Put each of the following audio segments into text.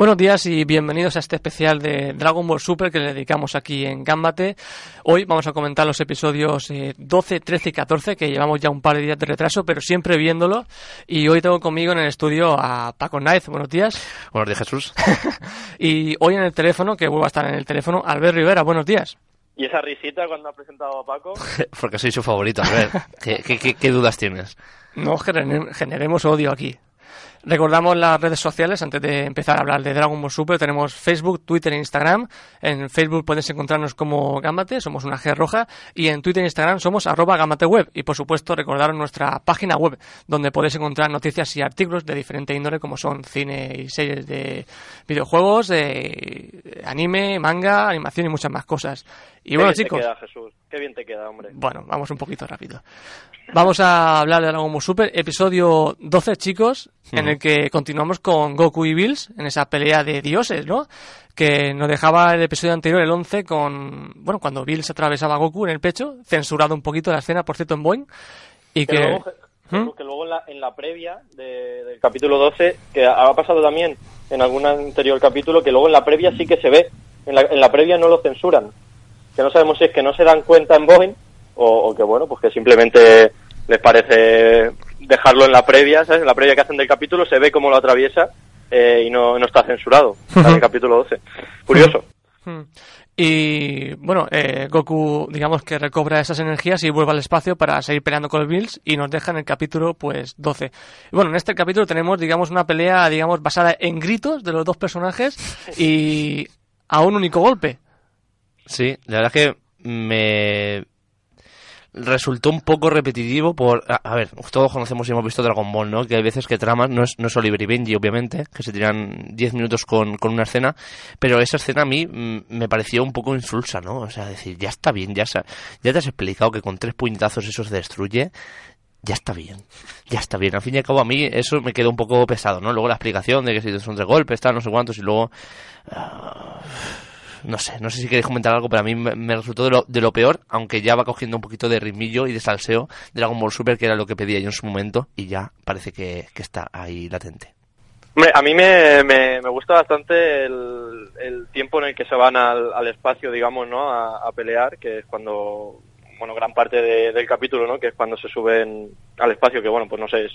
Buenos días y bienvenidos a este especial de Dragon Ball Super que le dedicamos aquí en Gambate. Hoy vamos a comentar los episodios 12, 13 y 14 que llevamos ya un par de días de retraso, pero siempre viéndolo. Y hoy tengo conmigo en el estudio a Paco Knight. Buenos días. Buenos días, Jesús. y hoy en el teléfono, que vuelvo a estar en el teléfono, Albert Rivera. Buenos días. ¿Y esa risita cuando ha presentado a Paco? Porque soy su favorito. A ver, ¿qué, qué dudas tienes? No generemos odio aquí. Recordamos las redes sociales antes de empezar a hablar de Dragon Ball Super. Tenemos Facebook, Twitter e Instagram. En Facebook puedes encontrarnos como Gambate, somos una G roja. Y en Twitter e Instagram somos arroba Web. Y por supuesto, recordaros nuestra página web, donde podéis encontrar noticias y artículos de diferente índole, como son cine y series de videojuegos, de anime, manga, animación y muchas más cosas. Y bueno, chicos. Te queda, Jesús. Qué bien te queda, hombre. Bueno, vamos un poquito rápido. Vamos a hablar de Dragon Ball Super, episodio 12, chicos, en el que continuamos con Goku y Bills en esa pelea de dioses, ¿no? Que nos dejaba el episodio anterior, el 11, con. Bueno, cuando Bills atravesaba a Goku en el pecho, censurado un poquito la escena, por cierto, en Boeing. Y que. luego, ¿Mm? que luego en, la, previa del capítulo 12, que ha pasado también en algún anterior capítulo, que luego en la previa sí que se ve. En la, en la previa no lo censuran. Que no sabemos si es que no se dan cuenta en Boeing o, que bueno, pues que simplemente les parece dejarlo en la previa, ¿sabes? En la previa que hacen del capítulo se ve cómo lo atraviesa eh, y no, no está censurado, en el capítulo 12. Curioso. Y bueno, eh, Goku, digamos que recobra esas energías y vuelve al espacio para seguir peleando con los Bills y nos deja en el capítulo, pues, 12. Y bueno, en este capítulo tenemos, digamos, una pelea, digamos, basada en gritos de los dos personajes y a un único golpe. Sí, la verdad es que me resultó un poco repetitivo por... A, ver, todos conocemos y hemos visto Dragon Ball, ¿no? Que hay veces que tramas, no es, no es Oliver y Benji, obviamente, que se tiran 10 minutos con, con, una escena, pero esa escena a mí mm, me pareció un poco insulsa, ¿no? O sea, decir, ya está bien, ya, ya te has explicado que con tres puñetazos eso se destruye, ya está bien, ya está bien. Al fin y al cabo, a mí eso me quedó un poco pesado, ¿no? Luego la explicación de que si son tres golpes, tal, no sé cuántos, y luego... Ah, no sé, no sé si queréis comentar algo, pero a mí me, resultó de lo, de lo, peor, aunque ya va cogiendo un poquito de ritmillo y de salseo de Dragon Ball Super, que era lo que pedía yo en su momento, y ya parece que, está ahí latente. A mí me, me, gusta bastante el, tiempo en el que se van al, al espacio, digamos, ¿no? A, pelear, que es cuando, bueno, gran parte del capítulo, ¿no? Que es cuando se suben al espacio, que bueno, pues no sé, es,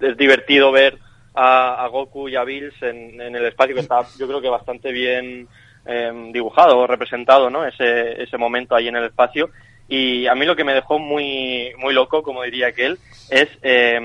es, divertido ver a, a, Goku y a Bills en, en el espacio, que está, yo creo que bastante bien eh, dibujado o representado, ¿no? Ese, ese momento ahí en el espacio. Y a mí lo que me dejó muy, muy loco, como diría aquel, es eh,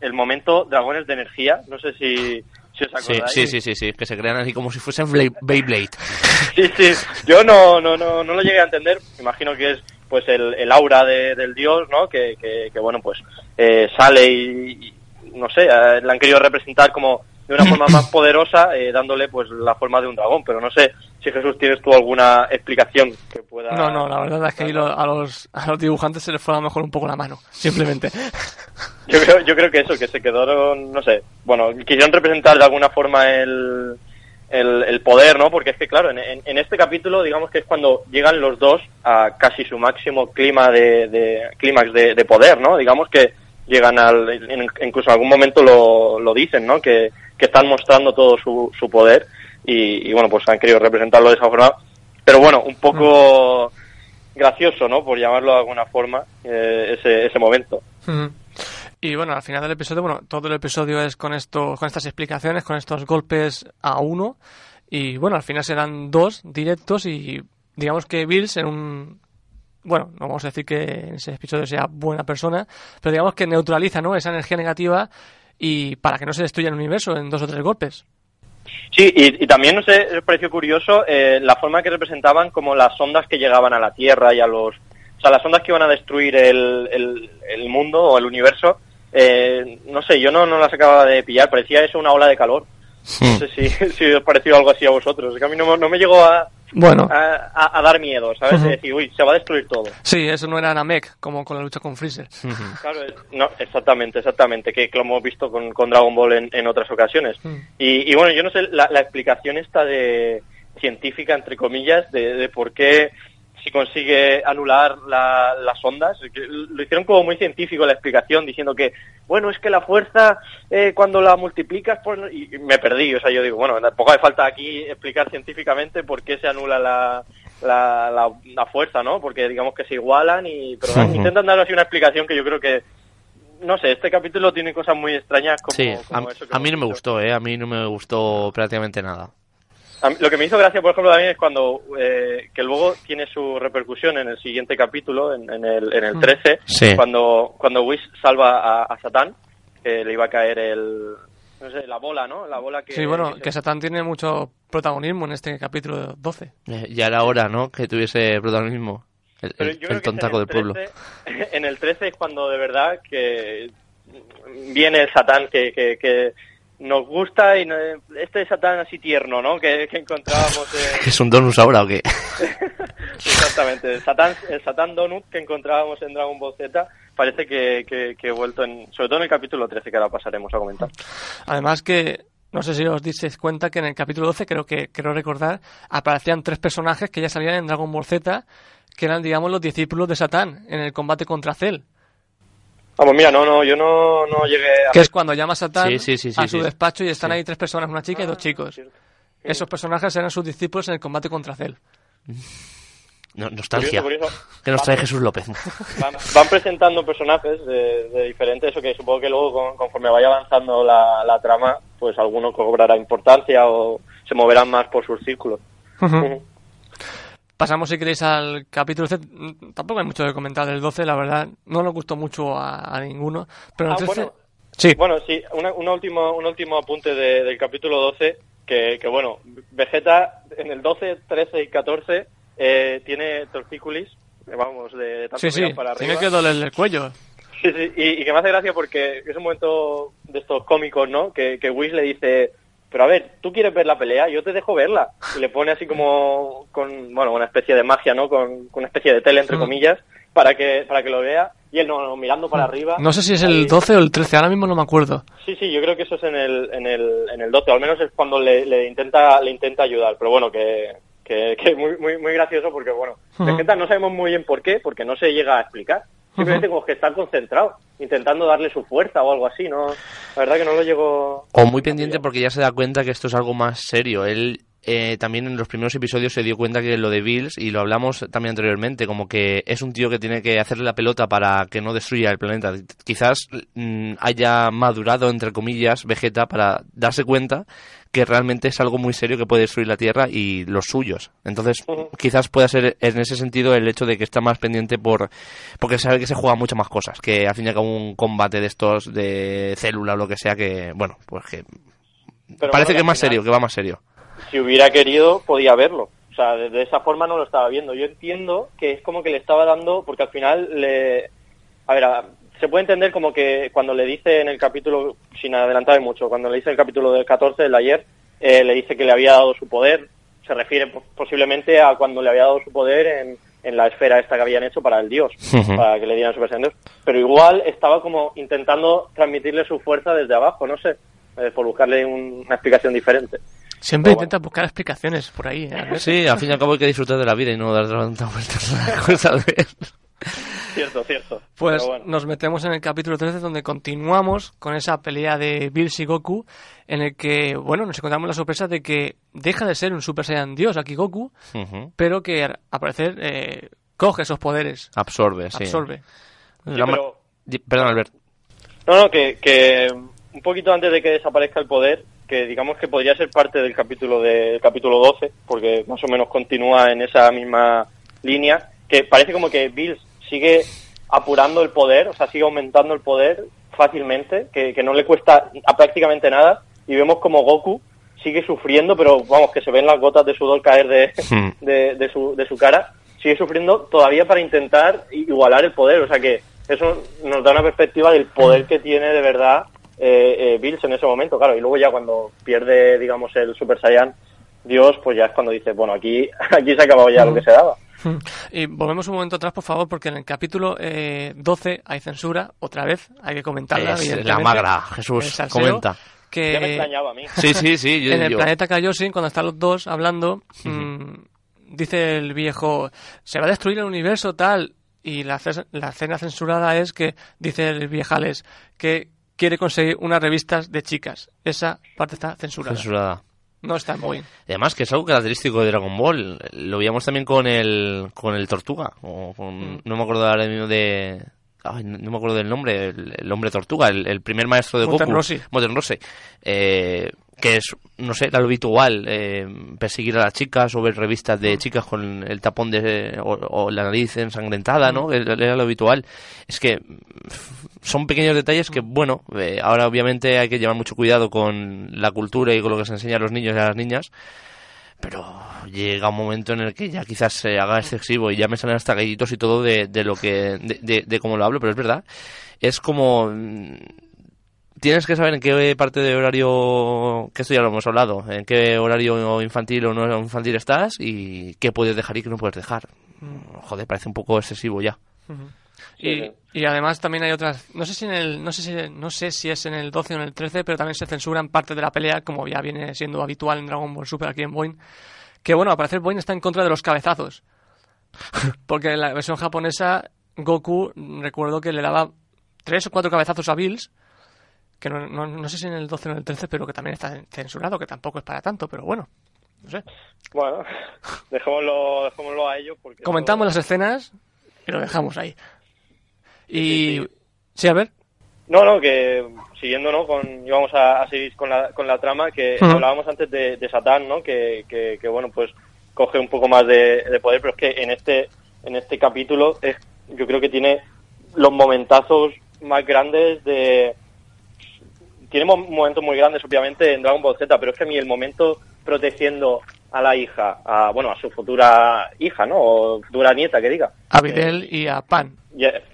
el momento dragones de energía. No sé si, si os acordáis. Sí, sí, sí, sí, que se crean así como si fuesen Beyblade. sí, sí, yo no, no, no, no lo llegué a entender. Imagino que es pues el, el aura del dios, ¿no? Que, que, bueno, pues eh, sale y, no sé, eh, la han querido representar como de una forma más poderosa, eh, dándole pues la forma de un dragón. Pero no sé si Jesús tienes tú alguna explicación que pueda. No, no, la verdad es que a los, a los dibujantes se les fue a lo mejor un poco la mano, simplemente. Yo creo, yo creo que eso, que se quedaron, no sé, bueno, quisieron representar de alguna forma el, el, poder, ¿no? Porque es que, claro, en, en, este capítulo, digamos que es cuando llegan los dos a casi su máximo clima de, de clímax de, de, poder, ¿no? Digamos que llegan al, incluso en algún momento lo, lo dicen, ¿no? Que, que están mostrando todo su, su poder y, bueno, pues han querido representarlo de esa forma. Pero bueno, un poco gracioso, ¿no? Por llamarlo de alguna forma, eh, ese, ese momento. Y bueno, al final del episodio, bueno, todo el episodio es con esto, con estas explicaciones, con estos golpes a uno. Y bueno, al final serán dos directos y digamos que Bills en un bueno, no vamos a decir que en ese episodio sea buena persona, pero digamos que neutraliza ¿no? esa energía negativa y para que no se destruya el universo en dos o tres golpes. Sí, y, también no sé, me pareció curioso eh, la forma que representaban como las ondas que llegaban a la Tierra y a los... O sea, las ondas que iban a destruir el, el, mundo o el universo, eh, no sé, yo no, no las acababa de pillar, parecía eso una ola de calor. No sé si, si os pareció algo así a vosotros. Es que a mí no, no me llegó a, bueno. A, dar miedo, ¿sabes? decir, uy, se va a destruir todo. Sí, eso no era Namek, como con la lucha con Freezer. Claro, no, exactamente, exactamente, que, lo hemos visto con, con Dragon Ball en, otras ocasiones. Y, y, bueno, yo no sé, la, explicación esta de científica, entre comillas, de, por qué si consigue anular la- las ondas. Lo hicieron como muy científico la explicación, diciendo que, bueno, es que la fuerza eh, cuando la multiplicas, pues, no- y me perdí. O sea, yo digo, bueno, tampoco hace falta aquí explicar científicamente por qué se anula la, la, la- la fuerza, ¿no? Porque digamos que se igualan y pero intentan dar así una explicación que yo creo que no sé, este capítulo tiene cosas muy extrañas como, Sí, como a, eso que a mí no me gustó, ¿eh? A mí no me gustó prácticamente nada. A mí- lo que me hizo gracia, por ejemplo, también es cuando, eh, que luego tiene su repercusión en el siguiente capítulo, en, en el, en el 13, Sí. cuando, cuando Whis salva a, a Satán, que le iba a caer el, no sé, la bola, ¿no? La bola que... Sí, bueno, se- que Satán tiene mucho protagonismo en este capítulo 12. Eh, ya era hora, ¿no? Que tuviese protagonismo. El, que tontaco el del pueblo. 13 En el 13 es cuando de verdad que viene el Satán que, que, que nos gusta y no- este Satán así tierno, ¿no? Que, que encontrábamos en... ¿Que es un donus ahora o qué? Exactamente, el Satán, el Satán Donut que encontrábamos en Dragon Ball Z parece que, que, que he vuelto en, sobre todo en el capítulo 13 que ahora pasaremos a comentar. Además que, no sé si os disteis cuenta que en el capítulo 12, creo que creo recordar, aparecían tres personajes que ya salían en Dragon Ball Z, que eran, digamos, los discípulos de Satán en el combate contra Cell. Vamos, mira, no, no, yo no, no llegué a... Que es cuando llama Satán Sí, sí, sí, sí, a su sí. despacho y están Sí. ahí tres personas, una chica y dos chicos. cierto. Esos personajes eran sus discípulos en el combate contra Cell. No- nostalgia. Curioso, curioso. Que nos trae Jesús López. Van, van presentando personajes de, de diferentes, eso que supongo que luego con- conforme vaya avanzando la, la trama, pues alguno cobrará importancia o se moverán más por sus círculos. Pasamos, si queréis, al capítulo 13. Mm, Tampoco hay mucho que comentar del 12, la verdad. No nos gustó mucho a, a ninguno. Pero en el Ah, 13... bueno. Sí, Bueno, sí, una, una último, un último apunte de- del capítulo 12, que, que bueno, Vegeta en el 12, 13 y 14 eh, tiene tortícolis, eh, vamos, de tanto sí, sí. para arriba. Tiene que dolerle el cuello. Sí, sí, y, y que me hace gracia porque es un momento de estos cómicos, ¿no? Que, que Whis le dice, pero a ver, tú quieres ver la pelea, yo te dejo verla. Y le pone así como con, bueno, una especie de magia, ¿no? Con, con una especie de tele, entre comillas, para que, para que lo vea. Y él no, no, mirando para arriba. No sé si es el 12 o el 13, ahora mismo no me acuerdo. Sí, sí, yo creo que eso es en el, en el, en el 12, o al menos es cuando le, le intenta, le intenta ayudar, pero bueno, que, que, que muy, muy, muy gracioso porque bueno, Ujú. Vegeta no sabemos muy bien por qué, porque no se llega a explicar. Simplemente como que está concentrado, intentando darle su fuerza o algo así, ¿no? La verdad que no lo llegó... O muy pendiente porque ya se da cuenta que esto es algo más serio. Él eh, también en los primeros episodios se dio cuenta que lo de Bills, y lo hablamos también anteriormente, como que es un tío que tiene que hacerle la pelota para que no destruya el planeta. Quizás mm, haya madurado, entre comillas, Vegeta para darse cuenta que realmente es algo muy serio que puede destruir la Tierra y los suyos. Entonces, Ujú. quizás pueda ser en ese sentido el hecho de que está más pendiente por porque sabe que se juega muchas más cosas, que al fin y al cabo un combate de estos de célula o lo que sea que, bueno, pues que Pero parece bueno, que es más final, serio, que va más serio. Si hubiera querido, podía verlo. O sea, de, de esa forma no lo estaba viendo. Yo entiendo que es como que le estaba dando, porque al final le... A ver, a- se puede entender como que cuando le dice en el capítulo, sin adelantar mucho, cuando le dice en el capítulo del 14, el de ayer, eh, le dice que le había dado su poder, se refiere po- posiblemente a cuando le había dado su poder en, en la esfera esta que habían hecho para el dios, para que le dieran Super Saiyan 2. Pero igual estaba como intentando transmitirle su fuerza desde abajo, no sé, eh, por buscarle un- una explicación diferente. Siempre Pero bueno. intenta buscar explicaciones por ahí. ¿eh? Sí, al fin y al cabo hay que disfrutar de la vida y no dar tantas vueltas a la cosa de ver. Cierto, cierto. Pues bueno. nos metemos en el capítulo 13 donde continuamos con esa pelea de Bills y Goku en el que, bueno, nos encontramos la sorpresa de que deja de ser un Super Saiyan Dios aquí Goku, pero que al parecer eh, coge esos poderes, Absorbe, sí. absorbe. Sí, pero- Perdón, Albert. No, no, que, que un poquito antes de que desaparezca el poder, que digamos que podría ser parte del capítulo del capítulo 12, porque más o menos continúa en esa misma línea, que parece como que Bills sigue apurando el poder, o sea, sigue aumentando el poder fácilmente, que, que no le cuesta a prácticamente nada, y vemos como Goku sigue sufriendo, pero vamos, que se ven las gotas de sudor caer de, Hmm. de, de su, de su cara, sigue sufriendo todavía para intentar igualar el poder. O sea que eso nos da una perspectiva del poder que tiene de verdad eh, eh, Bills en ese momento, claro. Y luego ya cuando pierde, digamos, el Super Saiyan Dios, pues ya es cuando dice, bueno, aquí, aquí se ha acabado ya lo que se daba. Y volvemos un momento atrás, por favor, porque en el capítulo eh, 12 hay censura, otra vez, hay que comentarla. Es la magra, Jesús, salseo, comenta. Ya me Que extrañaba a mí. Sí, sí, sí. Yo, en el yo- planeta Kaioshin, cuando están los dos hablando, mm, dice el viejo, se va a destruir el universo tal, y la, la escena censurada es que dice el viejales que quiere conseguir unas revistas de chicas. Esa parte está censurada. Censurada. No está muy. Además que es algo característico de Dragon Ball. Lo veíamos también con el, con el Tortuga. O con, Mm. No me acuerdo ahora mismo de... ay, no me acuerdo del nombre. El, el hombre Tortuga, el, el primer maestro de Muten Goku. Rossi. Muten Rossi. Eh, que es, no sé, era lo habitual. eh, perseguir a las chicas o ver revistas Mm. de chicas con el tapón de... o, o la nariz ensangrentada, Mm. ¿no? Era era lo habitual. Es que son pequeños detalles que, bueno, eh, ahora obviamente hay que llevar mucho cuidado con la cultura y con lo que se enseña a los niños y a las niñas, pero llega un momento en el que ya quizás se haga excesivo y ya me salen hasta gallitos y todo de, de lo que, de, de, de cómo lo hablo, pero es verdad. Es como, mm, tienes que saber en qué parte de horario, que esto ya lo hemos hablado, en qué horario infantil o no infantil estás y qué puedes dejar y qué no puedes dejar. Joder, parece un poco excesivo ya. Y, y además también hay otras, no sé si en el, no sé si, no sé si es en el 12 o en el 13, pero también se censuran parte de la pelea, como ya viene siendo habitual en Dragon Ball Super aquí en Boeing, que bueno, al parecer Boeing está en contra de los cabezazos. Porque en la versión japonesa, Goku, mm, recuerdo que le daba tres o cuatro cabezazos a Bills, que no, no, no sé si en el 12 o en el 13, pero que también está censurado, que tampoco es para tanto, pero bueno, no sé. Bueno, dejémoslo, dejémoslo a ellos porque... Comentamos las escenas y lo dejamos ahí. Y... Sí, Sí, a ver. No, no, que siguiendo, ¿no? Con, íbamos a, a seguir con la, con la trama que hablábamos antes de, de Satán, ¿no? Que, que, que, bueno, pues coge un poco más de, de poder, pero es que en este, en este capítulo es, yo creo que tiene los momentazos más grandes de... Tiene mo- momentos muy grandes, obviamente, en Dragon Ball Z, pero es que a mí el momento protegiendo a la hija, a, bueno, a su futura hija, ¿no? O futura nieta, que diga. A Videl y a Pan.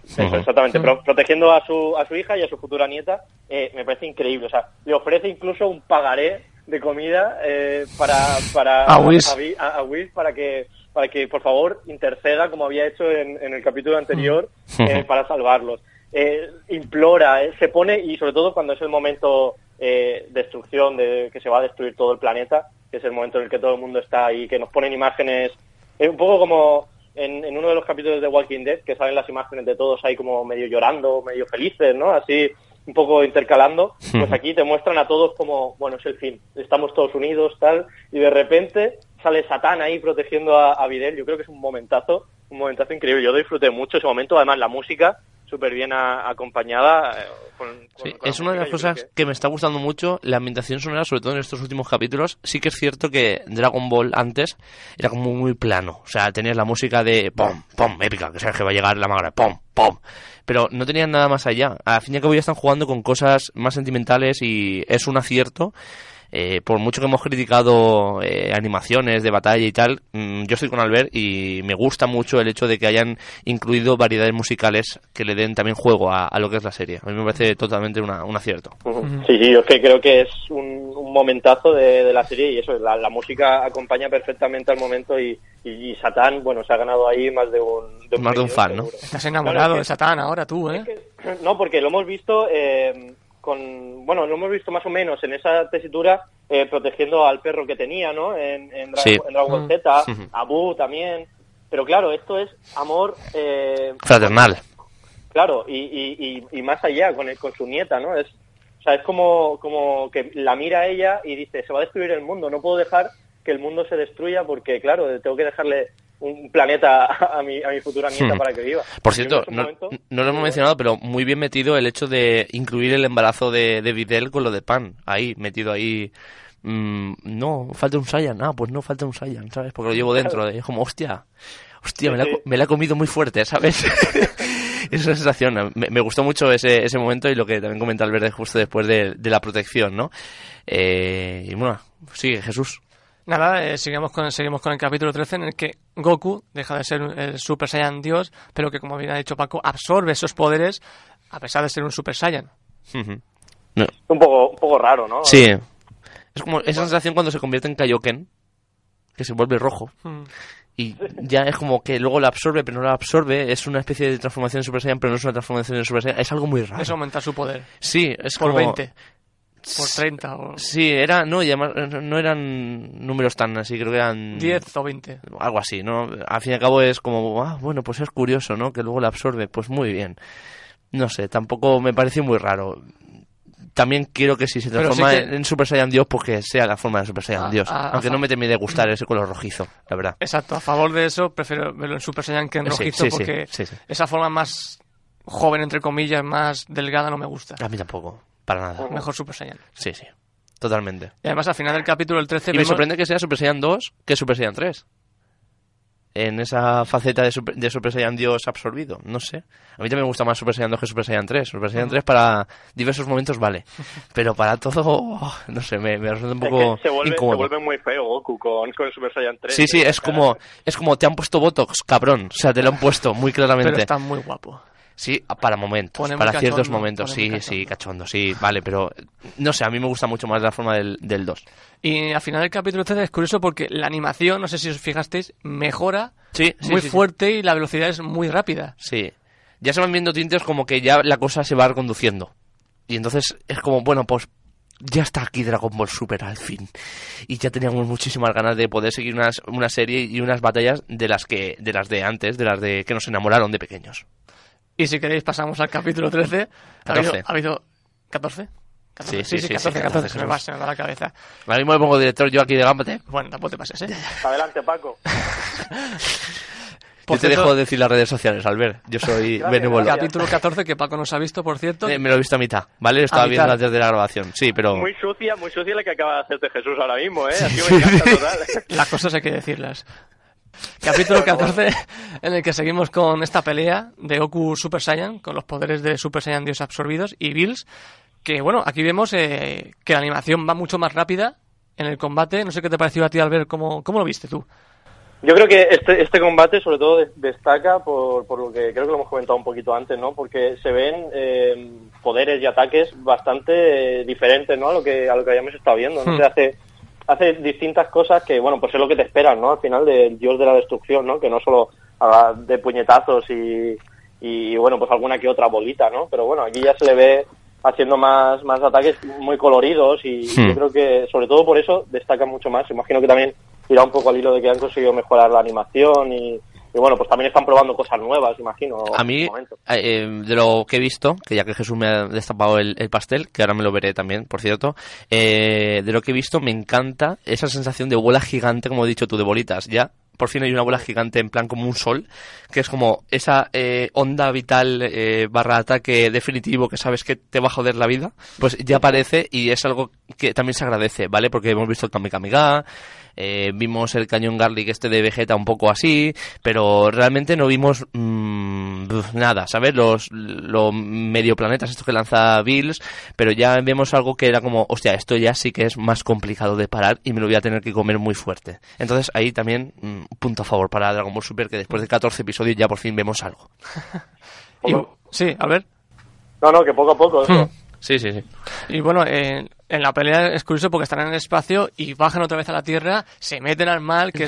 Eso, exactamente, pro- protegiendo a su, a su hija y a su futura nieta, eh, me parece increíble. O sea, le ofrece incluso un pagaré de comida eh, para, para A Whis. a, a- para que para que por favor interceda como había hecho en, en el capítulo anterior eh, para salvarlos. Eh, implora, eh, se pone y sobre todo cuando es el momento eh, destrucción de que se va a destruir todo el planeta, que es el momento en el que todo el mundo está ahí, que nos ponen imágenes, eh, un poco como en, en uno de los capítulos de Walking Dead, que salen las imágenes de todos ahí como medio llorando, medio felices, ¿no? Así un poco intercalando, pues aquí te muestran a todos como, bueno, es el fin, estamos todos unidos, tal, y de repente sale Satán ahí protegiendo a, a Videl, yo creo que es un momentazo, un momentazo increíble, yo disfruté mucho ese momento, además la música súper bien a- acompañada. eh, con- Sí, con es una de las cosas que... me está gustando mucho, la ambientación sonora, sobre todo en estos últimos capítulos. Sí que es cierto que Dragon Ball antes era como muy plano. O sea, tenías la música de pom, pom, épica, que sabes que va a llegar la magra, pom, pom. Pero no tenían nada más allá. Al fin y al cabo ya están jugando con cosas más sentimentales y es un acierto. Eh, por mucho que hemos criticado eh, animaciones de batalla y tal, mm, yo estoy con Albert y me gusta mucho el hecho de que hayan incluido variedades musicales que le den también juego a, a lo que es la serie. A mí me parece totalmente una- un acierto. Sí, sí, yo es que creo que es un, un momentazo de, de la serie y eso, la, la música acompaña perfectamente al momento y, y, y Satán, bueno, se ha ganado ahí más de un... Más de un fan, ¿no? Estás enamorado Claro, es de Satán ahora tú, ¿eh? Es que- no, porque lo hemos visto eh, con, bueno, lo hemos visto más o menos en esa tesitura eh, protegiendo al perro que tenía, ¿no? En, en, Dra- Sí. en Dragon Ball Mm. Z, a Buu también. Pero claro, esto es amor, eh, Fraternal. claro, y, y, y, y más allá con, el- con su nieta, ¿no? Es, o sea, es como, como que la mira a ella y dice, se va a destruir el mundo, no puedo dejar que el mundo se destruya porque, claro, tengo que dejarle un planeta a mi, a mi futura nieta Hmm. para que viva. Por cierto, no, momento- no lo hemos mencionado, pero muy bien metido el hecho de incluir el embarazo de, de Videl con lo de Pan. Ahí, metido ahí. mm, no, falta un Saiyan. Ah, pues no, falta un Saiyan, ¿sabes? Porque lo llevo dentro. Es como, hostia, hostia, me la, Sí, sí. me la he comido muy fuerte, ¿sabes? Esa sensación. Me, me gustó mucho ese, ese momento y lo que también comenta Albert justo después de, de la protección, ¿no? Eh, y bueno, sigue Jesús. Nada, eh, seguimos, con, seguimos con el capítulo 13 en el que Goku deja de ser el Super Saiyan Dios, pero que, como bien ha dicho Paco, absorbe esos poderes a pesar de ser un Super Saiyan. No, un poco, un poco raro, ¿no? Sí. Es como esa sensación cuando se convierte en Kaioken, que se vuelve rojo. Mm. Y ya es como que luego la absorbe, pero no la absorbe. Es una especie de transformación en Super Saiyan, pero no es una transformación en Super Saiyan. Es algo muy raro. Es aumentar su poder. Sí, es Por como... 20. Por 30 o Sí, era, no, y además no eran números tan así, creo que eran 10 o 20. algo así, ¿no? Al fin y al cabo es como, ah, bueno, pues es curioso, ¿no? Que luego la absorbe, pues muy bien. No sé, tampoco me parece muy raro. También quiero que si se transforma sí que- en- Super Saiyan Dios, pues que sea la forma de Super Saiyan A- Dios. a- Aunque a- no me termine de gustar ese color rojizo, la verdad. Exacto, a favor de eso prefiero verlo en Super Saiyan que en Sí, rojizo sí, porque esa forma más joven, entre comillas, más delgada no me gusta. A mí tampoco, para nada. Mejor Super Saiyan. Sí, sí, totalmente. Y además al final del capítulo el 13 Y me vemos- sorprende que sea Super Saiyan 2 que Super Saiyan 3. En esa faceta de Super, de Super Saiyan Dios absorbido. No sé. A mí también me gusta más Super Saiyan 2 que Super Saiyan 3. Super Saiyan 3 para diversos momentos vale. Pero para todo, oh, no sé, me, me resulta un Es poco que se vuelve, se incómodo. vuelve muy feo Goku con, con Super Saiyan 3. Sí, sí, es como, es como te han puesto Botox, cabrón. O sea, te lo han puesto muy pero claramente. está muy guapo. Sí, para momentos, para ciertos cachondo, momentos. Sí, sí, cachondo. sí, vale, pero no sé, a mí me gusta mucho más la forma del, del 2. Y al final del capítulo 13 es curioso porque la animación, no sé si os fijasteis, mejora Sí, sí, muy sí. fuerte y la velocidad es muy rápida. Sí. Ya se van viendo tintes como que ya la cosa se va reconduciendo. Y entonces es como, bueno, pues ya está aquí Dragon Ball Super al fin. Y ya teníamos muchísimas ganas de poder seguir unas, una serie y unas batallas de las que de las de antes, de las de que nos enamoraron de pequeños. Y si queréis pasamos al capítulo 13. ¿Ha habido, 14. ha habido 14? Sí, sí, sí, sí, 14, sí, 14, se me va, se me va la cabeza. Ahora mismo me pongo director yo aquí de Gambate. Bueno, tampoco te pases, ¿eh? Adelante, Paco. Por yo te cierto- dejo decir las redes sociales, Albert. Yo soy Gracias, benévolo. gracias. Capítulo 14 que Paco nos ha visto, por cierto. Eh, me lo he visto a mitad, ¿vale? Lo estaba A mitad. viendo antes de la grabación. Sí, pero... Muy sucia, muy sucia la que acaba de hacerte Jesús ahora mismo, ¿eh? Así me encanta total. Las cosas hay que decirlas. Capítulo 14 en el que seguimos con esta pelea de Goku Super Saiyan, con los poderes de Super Saiyan Dios absorbidos, y Bills, que bueno, aquí vemos eh, que la animación va mucho más rápida en el combate. No sé qué te pareció a ti al ver cómo, cómo lo viste tú. Yo creo que este, este combate sobre todo de- destaca por, por lo que creo que lo hemos comentado un poquito antes, ¿no? Porque se ven eh, poderes y ataques bastante eh, diferentes, ¿no? A lo que a lo que habíamos estado viendo, ¿no? Hmm. Se hace hace distintas cosas que, bueno, pues es lo que te esperan, ¿no? Al final del dios de la destrucción, ¿no? Que no solo haga de puñetazos y, y bueno, pues alguna que otra bolita, ¿no? Pero bueno, aquí ya se le ve haciendo más, más ataques muy coloridos y Hmm. yo creo que sobre todo por eso destaca mucho más. Imagino que también irá un poco al hilo de que han conseguido mejorar la animación y, y bueno, pues también están probando cosas nuevas, imagino. A mí, momento. eh, de lo que he visto, que ya que Jesús me ha destapado el, el pastel, que ahora me lo veré también, por cierto, eh, de lo que he visto me encanta esa sensación de bola gigante, como he dicho tú, de bolitas. Ya, por fin hay una bola gigante en plan como un sol, que es como esa eh, onda vital eh, barra ataque definitivo que sabes que te va a joder la vida, pues ya aparece y es algo que también se agradece, ¿vale? Porque hemos visto el Kame Kame Ga, eh, vimos el cañón Garlic este de Vegeta un poco así, pero realmente no vimos mm, buf, nada, ¿sabes? Los, los medio planetas estos que lanza Bills, pero ya vemos algo que era como, hostia, esto ya sí que es más complicado de parar y me lo voy a tener que comer muy fuerte. Entonces ahí también, mm, punto a favor para Dragon Ball Super, que después de 14 episodios ya por fin vemos algo. Y, sí, a ver. No, no, que poco a poco. eso. Sí, sí, sí. Y bueno, en la pelea es curioso porque están en el espacio y bajan otra vez a la Tierra, se meten al mal, que